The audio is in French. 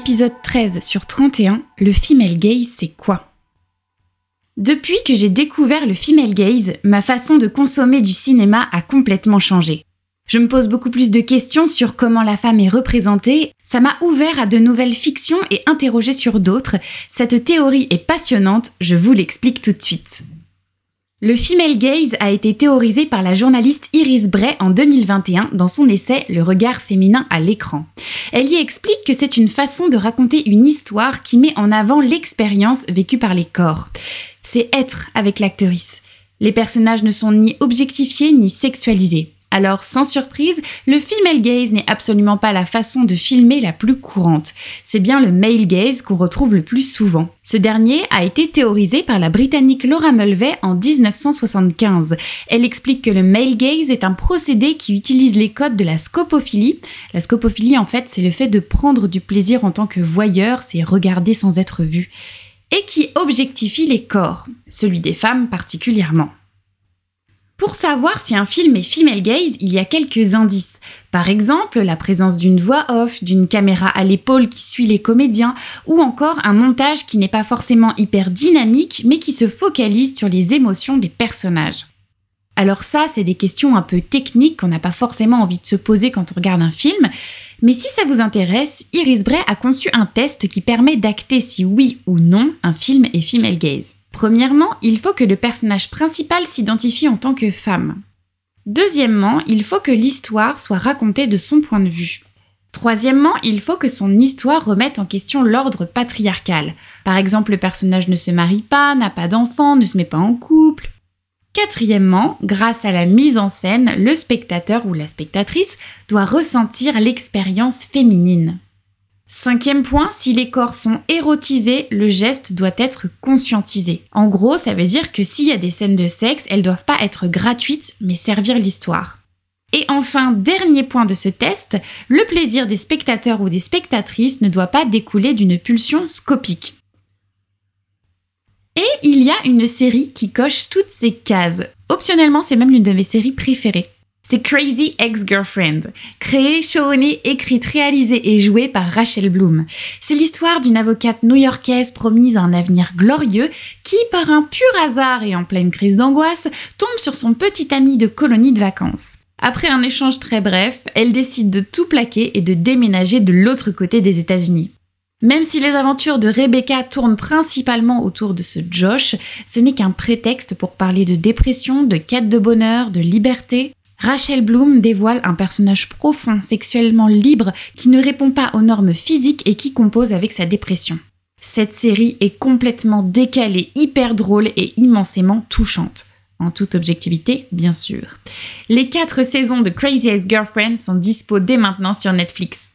Épisode 13 sur 31, le female gaze, c'est quoi? Depuis que j'ai découvert le female gaze, ma façon de consommer du cinéma a complètement changé. Je me pose beaucoup plus de questions sur comment la femme est représentée, ça m'a ouvert à de nouvelles fictions et interrogé sur d'autres. Cette théorie est passionnante, je vous l'explique tout de suite. Le female gaze a été théorisé par la journaliste Iris Bray en 2021 dans son essai Le regard féminin à l'écran. Elle y explique que c'est une façon de raconter une histoire qui met en avant l'expérience vécue par les corps. C'est être avec l'actrice. Les personnages ne sont ni objectifiés ni sexualisés. Alors, sans surprise, le female gaze n'est absolument pas la façon de filmer la plus courante. C'est bien le male gaze qu'on retrouve le plus souvent. Ce dernier a été théorisé par la britannique Laura Mulvey en 1975. Elle explique que le male gaze est un procédé qui utilise les codes de la scopophilie. La scopophilie, en fait, c'est le fait de prendre du plaisir en tant que voyeur, c'est regarder sans être vu. Et qui objectifie les corps, celui des femmes particulièrement. Pour savoir si un film est female gaze, il y a quelques indices. Par exemple, la présence d'une voix off, d'une caméra à l'épaule qui suit les comédiens, ou encore un montage qui n'est pas forcément hyper dynamique, mais qui se focalise sur les émotions des personnages. Alors ça, c'est des questions un peu techniques qu'on n'a pas forcément envie de se poser quand on regarde un film, mais si ça vous intéresse, Iris Bray a conçu un test qui permet d'acter si oui ou non un film est female gaze. Premièrement, il faut que le personnage principal s'identifie en tant que femme. Deuxièmement, il faut que l'histoire soit racontée de son point de vue. Troisièmement, il faut que son histoire remette en question l'ordre patriarcal. Par exemple, le personnage ne se marie pas, n'a pas d'enfant, ne se met pas en couple. Quatrièmement, grâce à la mise en scène, le spectateur ou la spectatrice doit ressentir l'expérience féminine. Cinquième point, si les corps sont érotisés, le geste doit être conscientisé. En gros, ça veut dire que s'il y a des scènes de sexe, elles doivent pas être gratuites, mais servir l'histoire. Et enfin, dernier point de ce test, le plaisir des spectateurs ou des spectatrices ne doit pas découler d'une pulsion scopique. Et il y a une série qui coche toutes ces cases. Optionnellement, c'est même l'une de mes séries préférées. C'est Crazy Ex-Girlfriend, créée, showrunné, écrite, réalisée et jouée par Rachel Bloom. C'est l'histoire d'une avocate new-yorkaise promise à un avenir glorieux qui, par un pur hasard et en pleine crise d'angoisse, tombe sur son petit ami de colonie de vacances. Après un échange très bref, elle décide de tout plaquer et de déménager de l'autre côté des États-Unis. Même si les aventures de Rebecca tournent principalement autour de ce Josh, ce n'est qu'un prétexte pour parler de dépression, de quête de bonheur, de liberté, Rachel Bloom dévoile un personnage profond, sexuellement libre, qui ne répond pas aux normes physiques et qui compose avec sa dépression. Cette série est complètement décalée, hyper drôle et immensément touchante. En toute objectivité, bien sûr. Les quatre saisons de Crazy Ex-Girlfriend sont dispo dès maintenant sur Netflix.